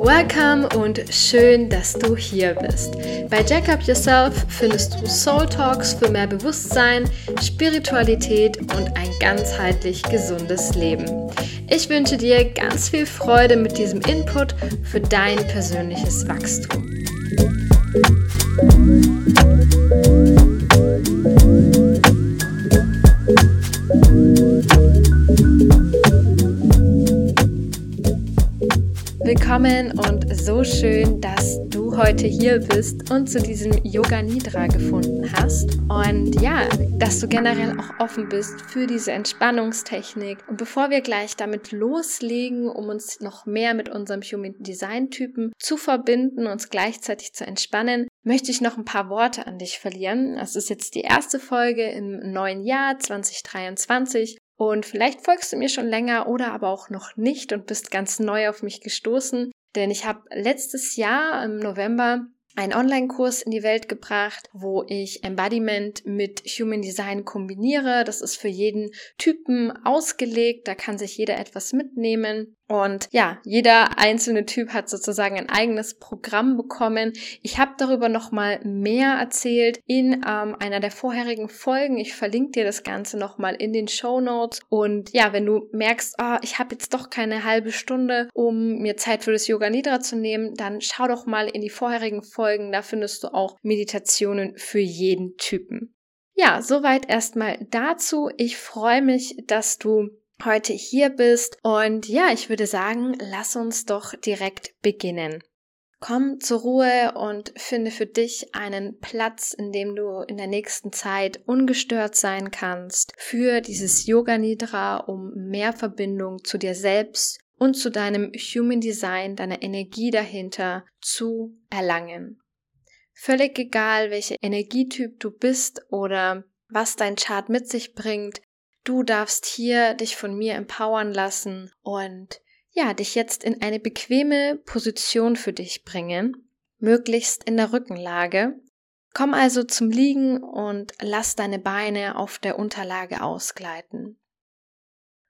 Welcome und schön, dass du hier bist. Bei Jack Up Yourself findest du Soul Talks für mehr Bewusstsein, Spiritualität und ein ganzheitlich gesundes Leben. Ich wünsche dir ganz viel Freude mit diesem Input für dein persönliches Wachstum. Willkommen und so schön, dass du heute hier bist und zu diesem Yoga Nidra gefunden hast. Und ja, dass du generell auch offen bist für diese Entspannungstechnik. Und bevor wir gleich damit loslegen, um uns noch mehr mit unserem Human Design Typen zu verbinden, uns gleichzeitig zu entspannen, möchte ich noch ein paar Worte an dich verlieren. Es ist jetzt die erste Folge im neuen Jahr 2023 und vielleicht folgst du mir schon länger oder aber auch noch nicht und bist ganz neu auf mich gestoßen, denn ich habe letztes Jahr im November einen Online-Kurs in die Welt gebracht, wo ich Embodiment mit Human Design kombiniere. Das ist für jeden Typen ausgelegt. Da kann sich jeder etwas mitnehmen. Und ja, jeder einzelne Typ hat sozusagen ein eigenes Programm bekommen. Ich habe darüber noch mal mehr erzählt in ähm, einer der vorherigen Folgen. Ich verlinke dir das Ganze noch mal in den Show Notes. Und ja, wenn du merkst, oh, ich habe jetzt doch keine halbe Stunde, um mir Zeit für das Yoga Nidra zu nehmen, dann schau doch mal in die vorherigen Folgen. Da findest du auch Meditationen für jeden Typen. Ja, soweit erstmal dazu. Ich freue mich, dass du heute hier bist. Und ja, ich würde sagen, lass uns doch direkt beginnen. Komm zur Ruhe und finde für dich einen Platz, in dem du in der nächsten Zeit ungestört sein kannst für dieses Yoga Nidra, um mehr Verbindung zu dir selbst und zu deinem Human Design, deiner Energie dahinter zu erlangen. Völlig egal, welcher Energietyp du bist oder was dein Chart mit sich bringt, Du darfst hier dich von mir empowern lassen und ja, dich jetzt in eine bequeme Position für dich bringen, möglichst in der Rückenlage. Komm also zum Liegen und lass deine Beine auf der Unterlage ausgleiten.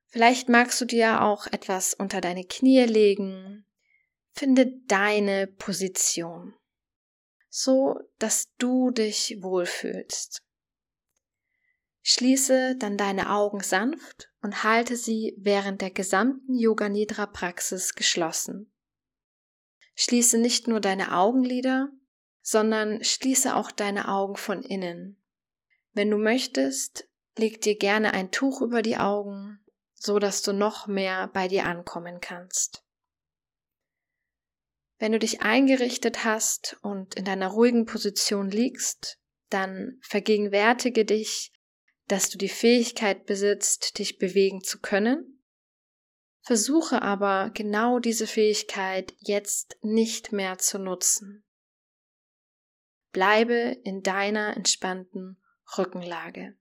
Vielleicht magst du dir auch etwas unter deine Knie legen. Finde deine Position, so dass du dich wohlfühlst. Schließe dann deine Augen sanft und halte sie während der gesamten Yoga Nidra Praxis geschlossen. Schließe nicht nur deine Augenlider, sondern schließe auch deine Augen von innen. Wenn du möchtest, leg dir gerne ein Tuch über die Augen, so dass du noch mehr bei dir ankommen kannst. Wenn du dich eingerichtet hast und in deiner ruhigen Position liegst, dann vergegenwärtige dich, dass du die Fähigkeit besitzt, dich bewegen zu können. Versuche aber genau diese Fähigkeit jetzt nicht mehr zu nutzen. Bleibe in deiner entspannten Rückenlage.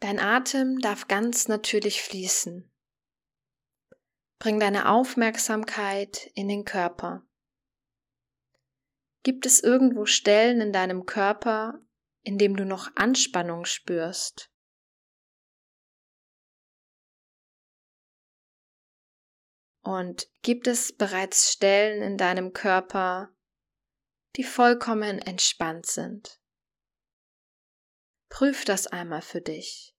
Dein Atem darf ganz natürlich fließen. Bring deine Aufmerksamkeit in den Körper. Gibt es irgendwo Stellen in deinem Körper, in dem du noch Anspannung spürst. Und gibt es bereits Stellen in deinem Körper, die vollkommen entspannt sind? Prüf das einmal für dich.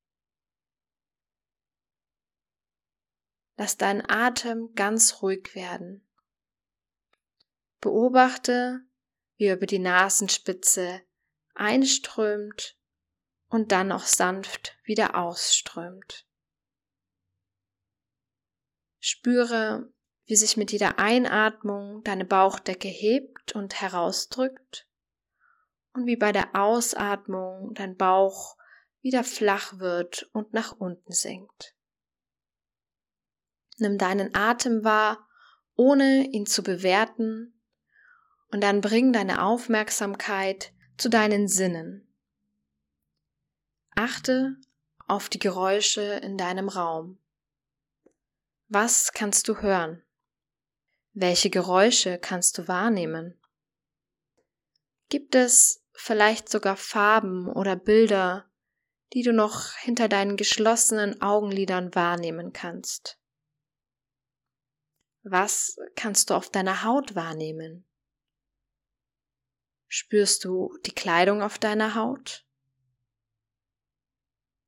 Lass deinen Atem ganz ruhig werden. Beobachte, wie über die Nasenspitze einströmt und dann auch sanft wieder ausströmt. Spüre, wie sich mit jeder Einatmung deine Bauchdecke hebt und herausdrückt und wie bei der Ausatmung dein Bauch wieder flach wird und nach unten sinkt. Nimm deinen Atem wahr, ohne ihn zu bewerten, und dann bring deine Aufmerksamkeit zu deinen Sinnen. Achte auf die Geräusche in deinem Raum. Was kannst du hören? Welche Geräusche kannst du wahrnehmen? Gibt es vielleicht sogar Farben oder Bilder, die du noch hinter deinen geschlossenen Augenlidern wahrnehmen kannst? Was kannst du auf deiner Haut wahrnehmen? Spürst du die Kleidung auf deiner Haut?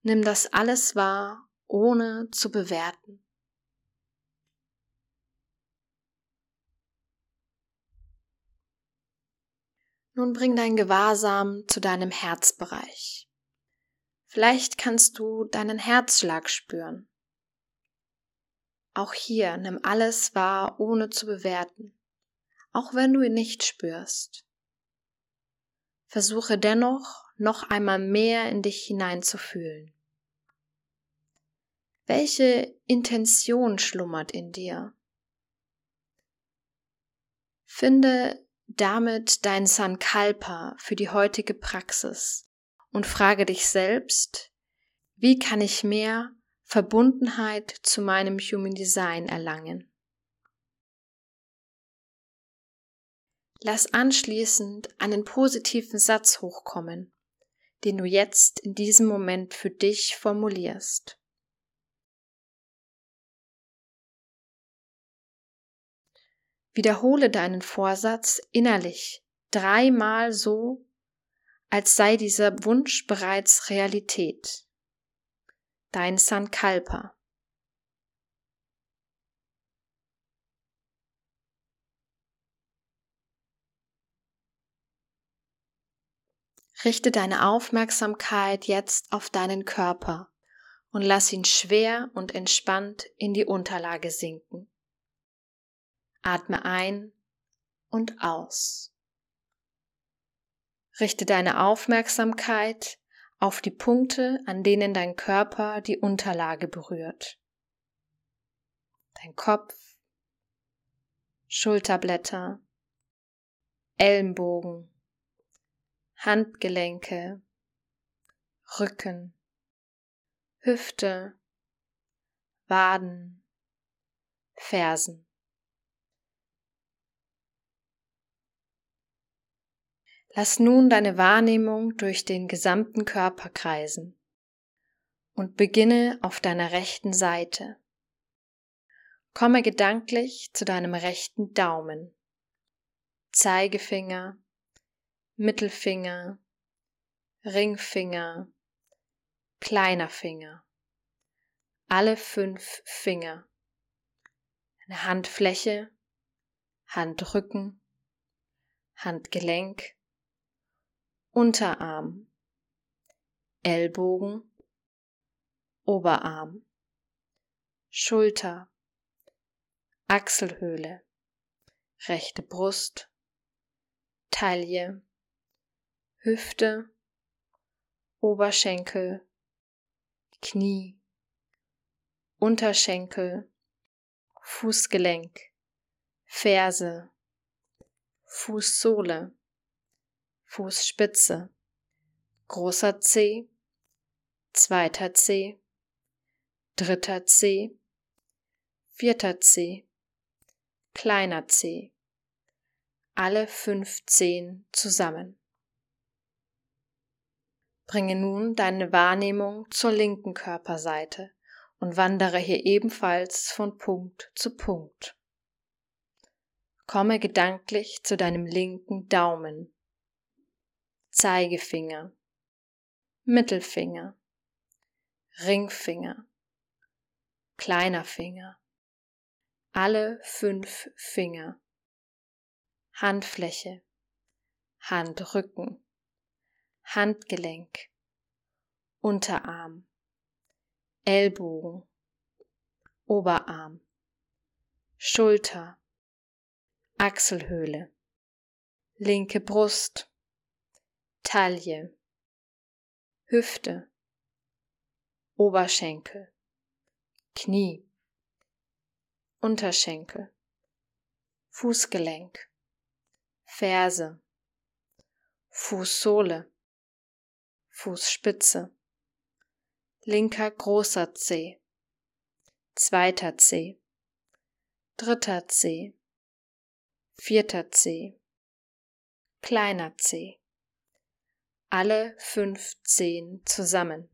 Nimm das alles wahr, ohne zu bewerten. Nun bring dein Gewahrsam zu deinem Herzbereich. Vielleicht kannst du deinen Herzschlag spüren. Auch hier nimm alles wahr, ohne zu bewerten, auch wenn du ihn nicht spürst. Versuche dennoch noch einmal mehr in dich hineinzufühlen. Welche Intention schlummert in dir? Finde damit dein Sankalpa für die heutige Praxis und frage dich selbst, wie kann ich mehr Verbundenheit zu meinem Human Design erlangen? Lass anschließend einen positiven Satz hochkommen, den du jetzt in diesem Moment für dich formulierst. Wiederhole deinen Vorsatz innerlich dreimal so, als sei dieser Wunsch bereits Realität. Dein Sankalpa. Richte deine Aufmerksamkeit jetzt auf deinen Körper und lass ihn schwer und entspannt in die Unterlage sinken. Atme ein und aus. Richte deine Aufmerksamkeit auf die Punkte, an denen dein Körper die Unterlage berührt. Dein Kopf, Schulterblätter, Ellenbogen, Handgelenke, Rücken, Hüfte, Waden, Fersen. Lass nun deine Wahrnehmung durch den gesamten Körper kreisen und beginne auf deiner rechten Seite. Komme gedanklich zu deinem rechten Daumen, Zeigefinger, Mittelfinger, Ringfinger, kleiner Finger, alle fünf Finger, eine Handfläche, Handrücken, Handgelenk, Unterarm, Ellbogen, Oberarm, Schulter, Achselhöhle, rechte Brust, Taille, Hüfte, Oberschenkel, Knie, Unterschenkel, Fußgelenk, Ferse, Fußsohle, Fußspitze, großer C, zweiter C, dritter C, vierter C, kleiner C, alle fünf Zehen zusammen. Bringe nun deine Wahrnehmung zur linken Körperseite und wandere hier ebenfalls von Punkt zu Punkt. Komme gedanklich zu deinem linken Daumen. Zeigefinger, Mittelfinger, Ringfinger, kleiner Finger, alle fünf Finger, Handfläche, Handrücken, Handgelenk, Unterarm, Ellbogen, Oberarm, Schulter, Achselhöhle, linke Brust, Taille, Hüfte, Oberschenkel, Knie, Unterschenkel, Fußgelenk, Ferse, Fußsohle, Fußspitze, linker großer Zeh, zweiter Zeh, dritter Zeh, vierter C, kleiner C, alle fünf Zehen zusammen.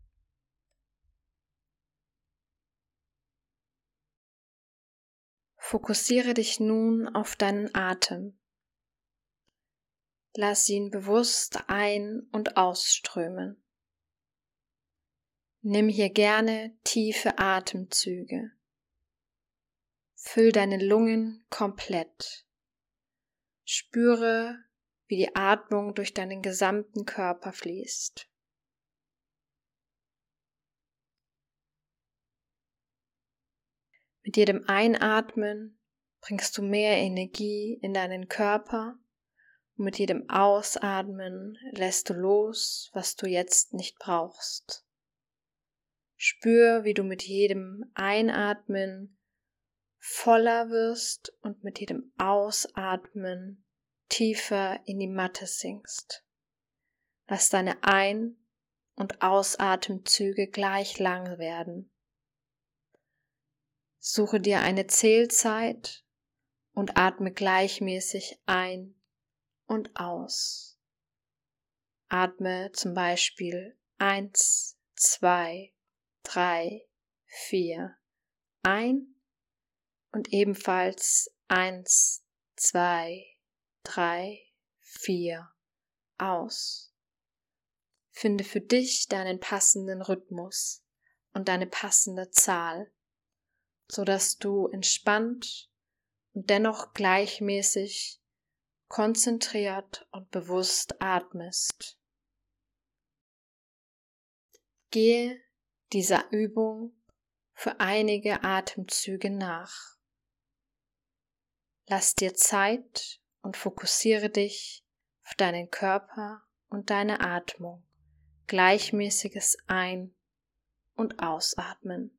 Fokussiere dich nun auf deinen Atem. Lass ihn bewusst ein- und ausströmen. Nimm hier gerne tiefe Atemzüge. Füll deine Lungen komplett. Spüre, wie die Atmung durch deinen gesamten Körper fließt. Mit jedem Einatmen bringst du mehr Energie in deinen Körper mit jedem Ausatmen lässt du los, was du jetzt nicht brauchst. Spür, wie du mit jedem Einatmen voller wirst und mit jedem Ausatmen tiefer in die Matte sinkst. Lass deine Ein- und Ausatemzüge gleich lang werden. Suche dir eine Zählzeit und atme gleichmäßig ein und aus. Atme zum Beispiel eins, zwei, drei, vier ein und ebenfalls eins, zwei, drei, vier aus. Finde für dich deinen passenden Rhythmus und deine passende Zahl so dass du entspannt und dennoch gleichmäßig, konzentriert und bewusst atmest. Gehe dieser Übung für einige Atemzüge nach. Lass dir Zeit und fokussiere dich auf deinen Körper und deine Atmung, gleichmäßiges Ein- und Ausatmen.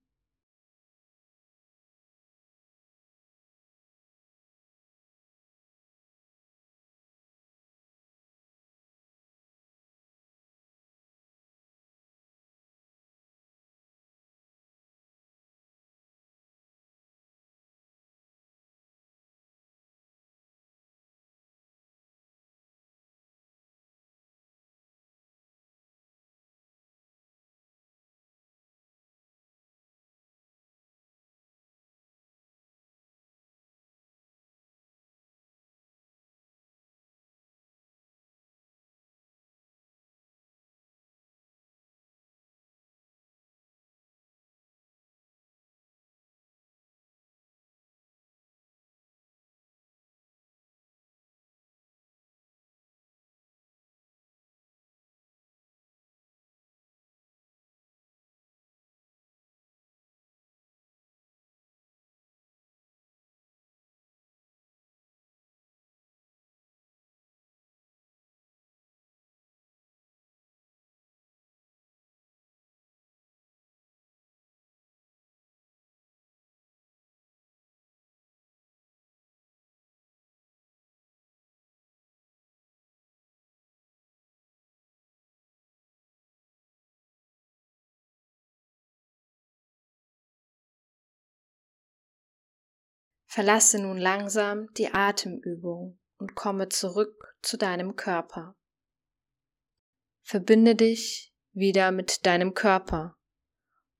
Verlasse nun langsam die Atemübung und komme zurück zu deinem Körper. Verbinde dich wieder mit deinem Körper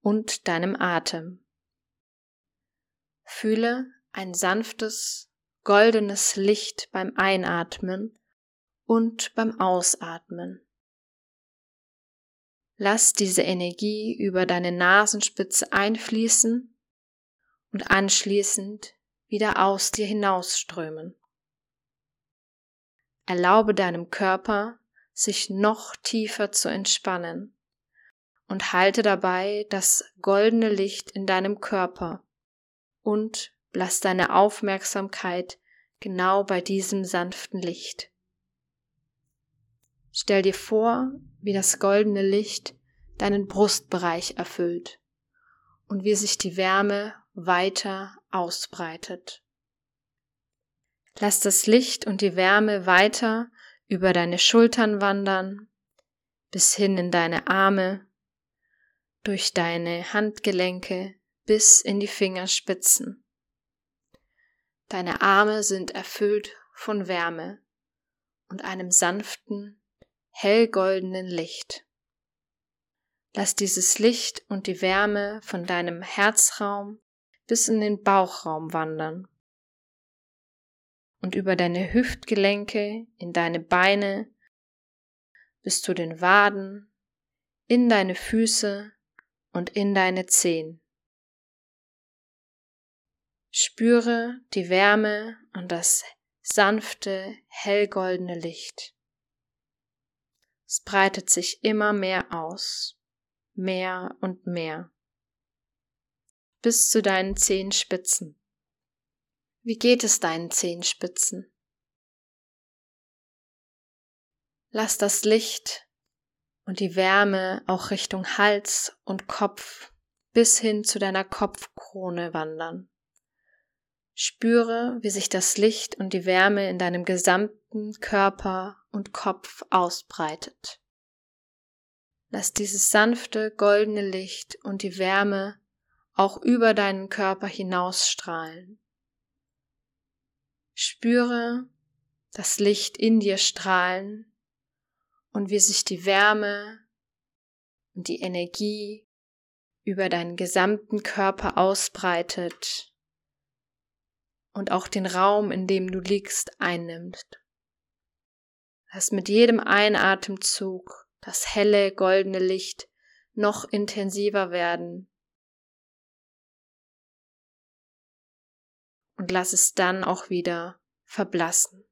und deinem Atem. Fühle ein sanftes, goldenes Licht beim Einatmen und beim Ausatmen. Lass diese Energie über deine Nasenspitze einfließen und anschließend wieder aus dir hinausströmen. Erlaube deinem Körper, sich noch tiefer zu entspannen und halte dabei das goldene Licht in deinem Körper und lass deine Aufmerksamkeit genau bei diesem sanften Licht. Stell dir vor, wie das goldene Licht deinen Brustbereich erfüllt und wie sich die Wärme weiter ausbreitet. Lass das Licht und die Wärme weiter über deine Schultern wandern, bis hin in deine Arme, durch deine Handgelenke bis in die Fingerspitzen. Deine Arme sind erfüllt von Wärme und einem sanften, hellgoldenen Licht. Lass dieses Licht und die Wärme von deinem Herzraum bis in den Bauchraum wandern und über deine Hüftgelenke in deine Beine bis zu den Waden, in deine Füße und in deine Zehen. Spüre die Wärme und das sanfte, hellgoldene Licht. Es breitet sich immer mehr aus, mehr und mehr, bis zu deinen Zehenspitzen. Wie geht es deinen Zehenspitzen? Lass das Licht und die Wärme auch Richtung Hals und Kopf bis hin zu deiner Kopfkrone wandern. Spüre, wie sich das Licht und die Wärme in deinem gesamten Körper und Kopf ausbreitet. Lass dieses sanfte goldene Licht und die Wärme auch über deinen Körper hinausstrahlen. Spüre das Licht in dir strahlen und wie sich die Wärme und die Energie über deinen gesamten Körper ausbreitet und auch den Raum, in dem du liegst, einnimmt. Lass mit jedem Einatemzug das helle goldene Licht noch intensiver werden und lass es dann auch wieder verblassen.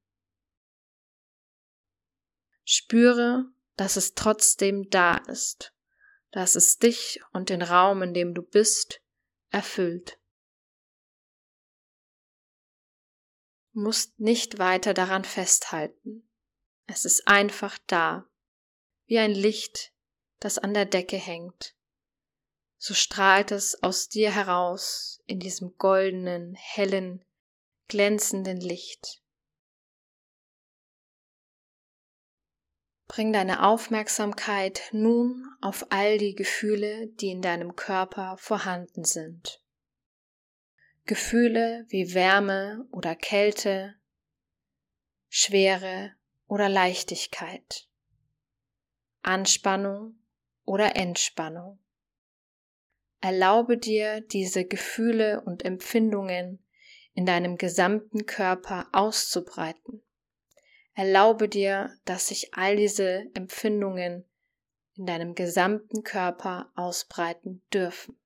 Spüre, dass es trotzdem da ist, dass es dich und den Raum, in dem du bist, erfüllt. Du musst nicht weiter daran festhalten. Es ist einfach da, wie ein Licht, das an der Decke hängt. So strahlt es aus dir heraus in diesem goldenen, hellen, glänzenden Licht. Bring deine Aufmerksamkeit nun auf all die Gefühle, die in deinem Körper vorhanden sind. Gefühle wie Wärme oder Kälte, Schwere oder Leichtigkeit, Anspannung oder Entspannung. Erlaube dir, diese Gefühle und Empfindungen in deinem gesamten Körper auszubreiten. Erlaube dir, dass sich all diese Empfindungen in deinem gesamten Körper ausbreiten dürfen.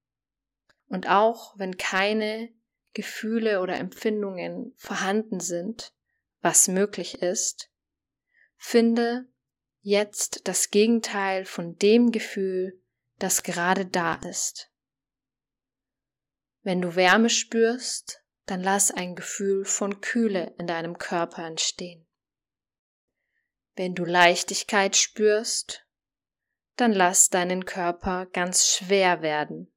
Und auch wenn keine Gefühle oder Empfindungen vorhanden sind, was möglich ist, finde jetzt das Gegenteil von dem Gefühl, das gerade da ist. Wenn du Wärme spürst, dann lass ein Gefühl von Kühle in deinem Körper entstehen. Wenn du Leichtigkeit spürst, dann lass deinen Körper ganz schwer werden.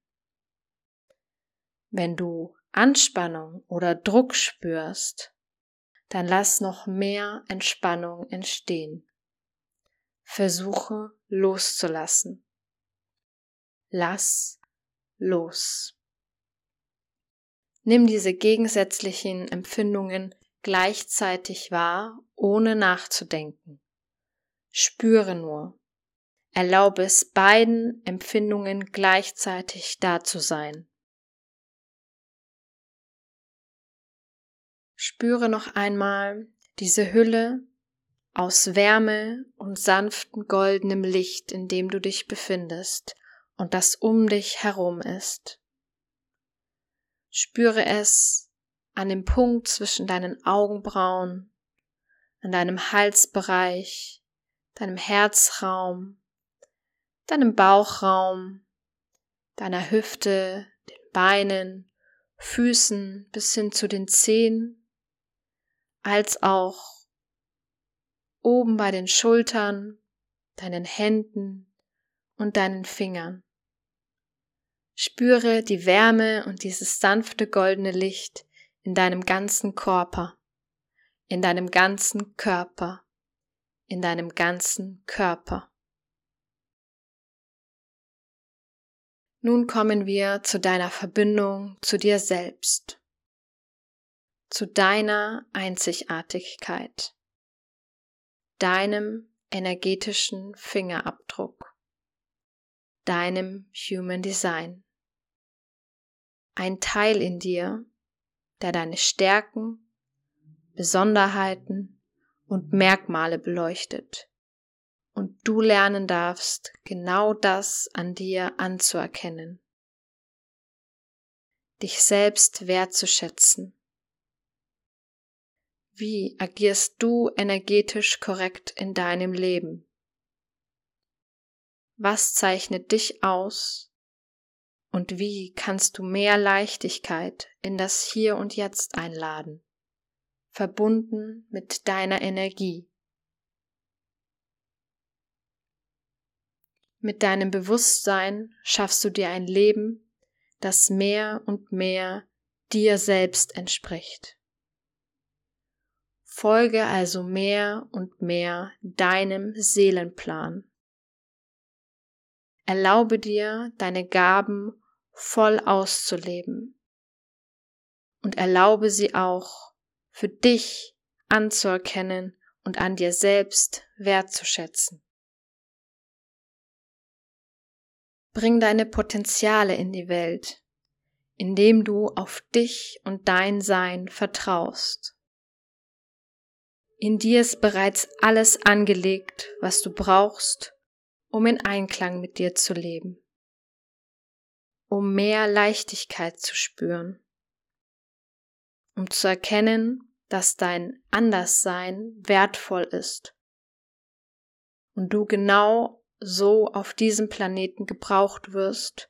Wenn du Anspannung oder Druck spürst, dann lass noch mehr Entspannung entstehen. Versuche loszulassen. Lass los. Nimm diese gegensätzlichen Empfindungen gleichzeitig wahr, ohne nachzudenken. Spüre nur. Erlaube es beiden Empfindungen gleichzeitig da zu sein. Spüre noch einmal diese Hülle aus Wärme und sanftem goldenem Licht, in dem du dich befindest und das um dich herum ist. Spüre es an dem Punkt zwischen deinen Augenbrauen, an deinem Halsbereich, deinem Herzraum, deinem Bauchraum, deiner Hüfte, den Beinen, Füßen bis hin zu den Zehen, als auch oben bei den Schultern, deinen Händen und deinen Fingern. Spüre die Wärme und dieses sanfte goldene Licht in deinem ganzen Körper, in deinem ganzen Körper in deinem ganzen Körper. Nun kommen wir zu deiner Verbindung zu dir selbst, zu deiner Einzigartigkeit, deinem energetischen Fingerabdruck, deinem Human Design. Ein Teil in dir, der deine Stärken, Besonderheiten und Merkmale beleuchtet und du lernen darfst, genau das an dir anzuerkennen, dich selbst wertzuschätzen. Wie agierst du energetisch korrekt in deinem Leben? Was zeichnet dich aus? Und wie kannst du mehr Leichtigkeit in das Hier und Jetzt einladen, verbunden mit deiner Energie? Mit deinem Bewusstsein schaffst du dir ein Leben, das mehr und mehr dir selbst entspricht. Folge also mehr und mehr deinem Seelenplan. Erlaube dir, deine Gaben voll auszuleben und erlaube sie auch für dich anzuerkennen und an dir selbst wertzuschätzen. Bring deine Potenziale in die Welt, indem du auf dich und dein Sein vertraust. In dir ist bereits alles angelegt, was du brauchst, um in Einklang mit dir zu leben, um mehr Leichtigkeit zu spüren, um zu erkennen, dass dein Anderssein wertvoll ist und du genau so auf diesem Planeten gebraucht wirst,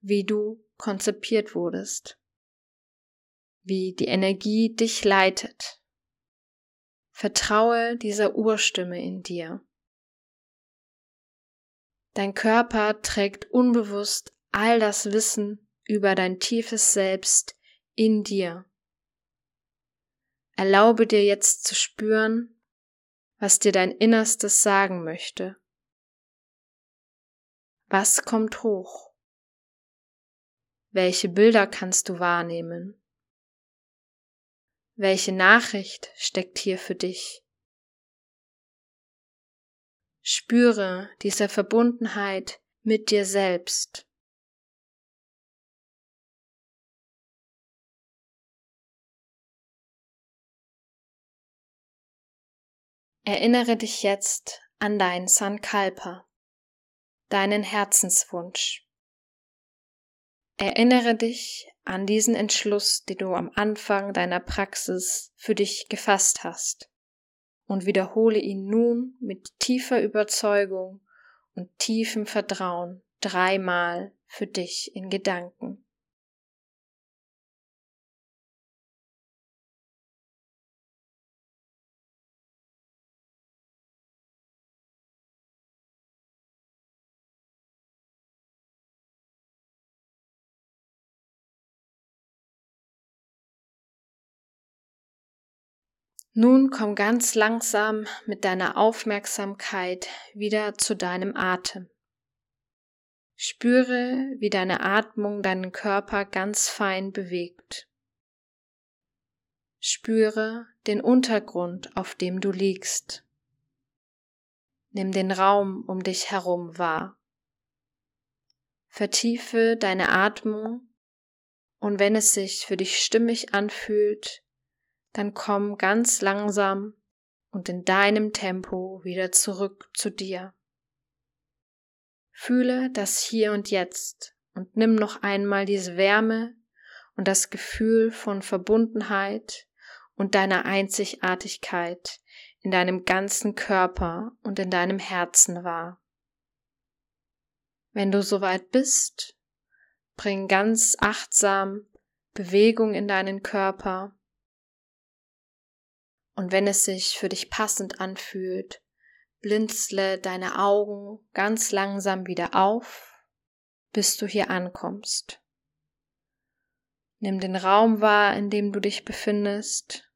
wie du konzipiert wurdest, wie die Energie dich leitet. Vertraue dieser Urstimme in dir. Dein Körper trägt unbewusst all das Wissen über dein tiefes Selbst in dir. Erlaube dir jetzt zu spüren, was dir dein Innerstes sagen möchte was kommt hoch? Welche Bilder kannst du wahrnehmen? Welche Nachricht steckt hier für dich? Spüre diese Verbundenheit mit dir selbst. Erinnere dich jetzt an dein Sankalpa deinen Herzenswunsch. Erinnere dich an diesen Entschluss, den du am Anfang deiner Praxis für dich gefasst hast und wiederhole ihn nun mit tiefer Überzeugung und tiefem Vertrauen dreimal für dich in Gedanken. Nun komm ganz langsam mit deiner Aufmerksamkeit wieder zu deinem Atem. Spüre, wie deine Atmung deinen Körper ganz fein bewegt. Spüre den Untergrund, auf dem du liegst. Nimm den Raum um dich herum wahr. Vertiefe deine Atmung und wenn es sich für dich stimmig anfühlt, dann komm ganz langsam und in deinem Tempo wieder zurück zu dir. Fühle das Hier und Jetzt und nimm noch einmal diese Wärme und das Gefühl von Verbundenheit und deiner Einzigartigkeit in deinem ganzen Körper und in deinem Herzen wahr. Wenn du soweit bist, bring ganz achtsam Bewegung in deinen Körper und wenn es sich für dich passend anfühlt, blinzle deine Augen ganz langsam wieder auf, bis du hier ankommst. Nimm den Raum wahr, in dem du dich befindest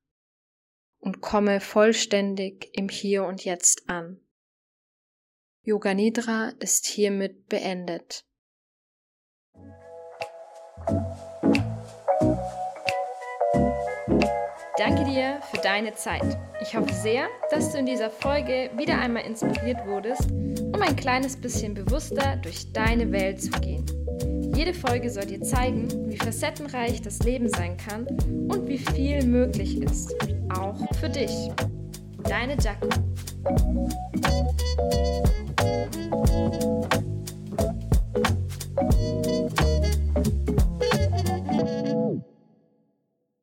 und komme vollständig im Hier und Jetzt an. Yoga Nidra ist hiermit beendet. danke dir für deine Zeit. Ich hoffe sehr, dass du in dieser Folge wieder einmal inspiriert wurdest, um ein kleines bisschen bewusster durch deine Welt zu gehen. Jede Folge soll dir zeigen, wie facettenreich das Leben sein kann und wie viel möglich ist, auch für dich. Deine Jacko.